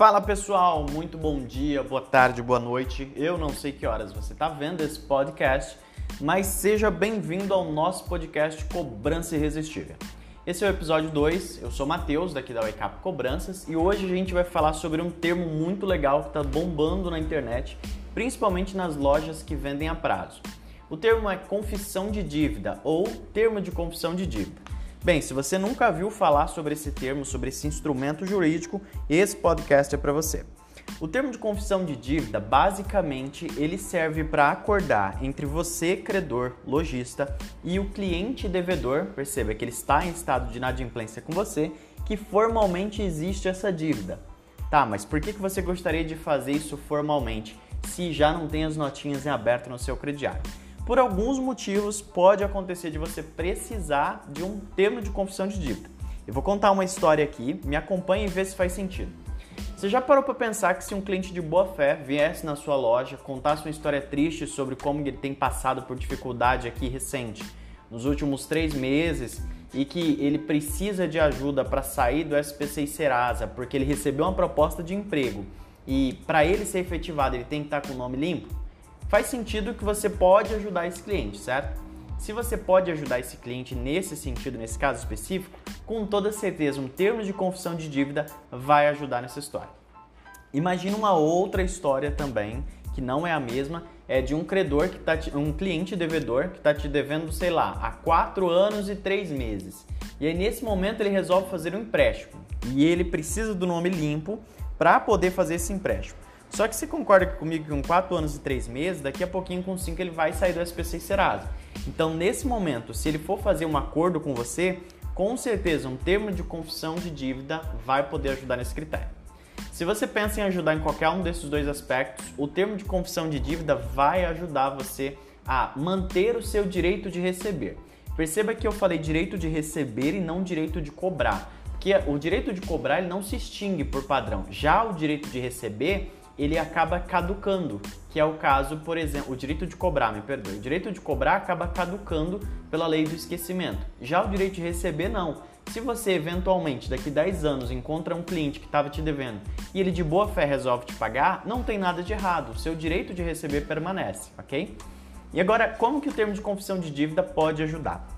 Fala pessoal, muito bom dia, boa tarde, boa noite. Eu não sei que horas você está vendo esse podcast, mas seja bem-vindo ao nosso podcast Cobrança Irresistível. Esse é o episódio 2, eu sou Matheus, daqui da Wake Cobranças, e hoje a gente vai falar sobre um termo muito legal que está bombando na internet, principalmente nas lojas que vendem a prazo. O termo é confissão de dívida ou termo de confissão de dívida. Bem, se você nunca viu falar sobre esse termo, sobre esse instrumento jurídico, esse podcast é para você. O termo de confissão de dívida, basicamente, ele serve para acordar entre você, credor, lojista, e o cliente devedor, perceba que ele está em estado de inadimplência com você, que formalmente existe essa dívida. Tá, mas por que você gostaria de fazer isso formalmente, se já não tem as notinhas em aberto no seu crediário? Por alguns motivos pode acontecer de você precisar de um termo de confissão de dívida. Eu vou contar uma história aqui, me acompanhe e vê se faz sentido. Você já parou para pensar que se um cliente de boa fé viesse na sua loja, contasse uma história triste sobre como ele tem passado por dificuldade aqui recente, nos últimos três meses, e que ele precisa de ajuda para sair do SPC Serasa, porque ele recebeu uma proposta de emprego e para ele ser efetivado ele tem que estar com o nome limpo? Faz sentido que você pode ajudar esse cliente, certo? Se você pode ajudar esse cliente nesse sentido, nesse caso específico, com toda certeza um termo de confissão de dívida vai ajudar nessa história. Imagina uma outra história também, que não é a mesma, é de um credor que tá te, um cliente devedor que está te devendo, sei lá, há quatro anos e três meses. E aí nesse momento ele resolve fazer um empréstimo e ele precisa do nome limpo para poder fazer esse empréstimo. Só que você concorda comigo que com 4 anos e 3 meses, daqui a pouquinho com 5 ele vai sair do SPC Serasa. Então, nesse momento, se ele for fazer um acordo com você, com certeza um termo de confissão de dívida vai poder ajudar nesse critério. Se você pensa em ajudar em qualquer um desses dois aspectos, o termo de confissão de dívida vai ajudar você a manter o seu direito de receber. Perceba que eu falei direito de receber e não direito de cobrar, porque o direito de cobrar ele não se extingue por padrão. Já o direito de receber ele acaba caducando, que é o caso, por exemplo, o direito de cobrar, me perdoe, o direito de cobrar acaba caducando pela lei do esquecimento. Já o direito de receber, não. Se você eventualmente daqui 10 anos encontra um cliente que estava te devendo e ele de boa fé resolve te pagar, não tem nada de errado, seu direito de receber permanece, ok? E agora, como que o termo de confissão de dívida pode ajudar?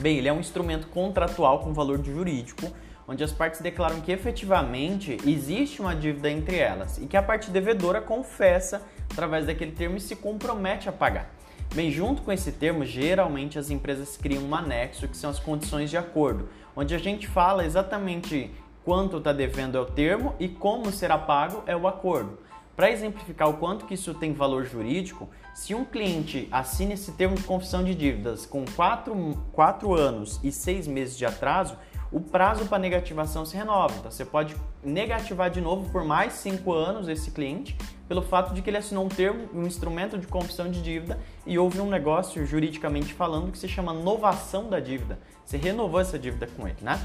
Bem, ele é um instrumento contratual com valor jurídico onde as partes declaram que efetivamente existe uma dívida entre elas e que a parte devedora confessa através daquele termo e se compromete a pagar. Bem, junto com esse termo, geralmente as empresas criam um anexo que são as condições de acordo, onde a gente fala exatamente quanto está devendo é o termo e como será pago é o acordo. Para exemplificar o quanto que isso tem valor jurídico, se um cliente assina esse termo de confissão de dívidas com 4, 4 anos e 6 meses de atraso, o prazo para negativação se renova. Então você pode negativar de novo por mais cinco anos esse cliente, pelo fato de que ele assinou um termo, um instrumento de confissão de dívida e houve um negócio juridicamente falando que se chama novação da dívida. Você renovou essa dívida com ele, né?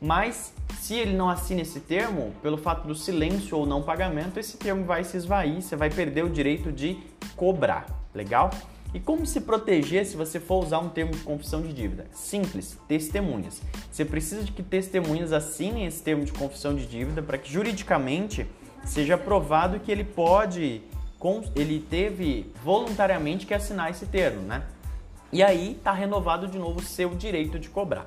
Mas se ele não assina esse termo, pelo fato do silêncio ou não pagamento, esse termo vai se esvair, você vai perder o direito de cobrar. Legal? E como se proteger se você for usar um termo de confissão de dívida? Simples, testemunhas. Você precisa de que testemunhas assinem esse termo de confissão de dívida para que juridicamente seja provado que ele pode, ele teve voluntariamente que assinar esse termo, né? E aí está renovado de novo o seu direito de cobrar.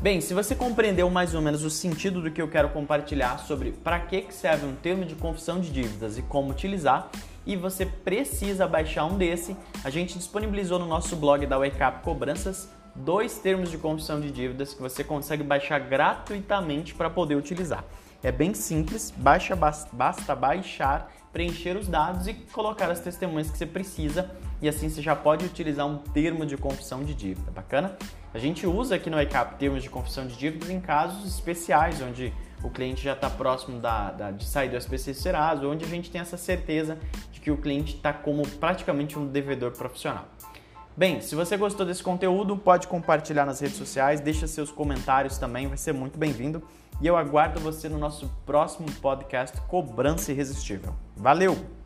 Bem, se você compreendeu mais ou menos o sentido do que eu quero compartilhar sobre para que serve um termo de confissão de dívidas e como utilizar, e você precisa baixar um desse, a gente disponibilizou no nosso blog da Wake Up Cobranças dois termos de confissão de dívidas que você consegue baixar gratuitamente para poder utilizar. É bem simples, baixa, basta baixar, preencher os dados e colocar as testemunhas que você precisa e assim você já pode utilizar um termo de confissão de dívida. Bacana? A gente usa aqui no ECAP termos de confissão de dívidas em casos especiais, onde o cliente já está próximo da, da, de sair do SPC Serasa, onde a gente tem essa certeza que o cliente está como praticamente um devedor profissional. Bem, se você gostou desse conteúdo, pode compartilhar nas redes sociais, deixa seus comentários também, vai ser muito bem-vindo. E eu aguardo você no nosso próximo podcast Cobrança Irresistível. Valeu!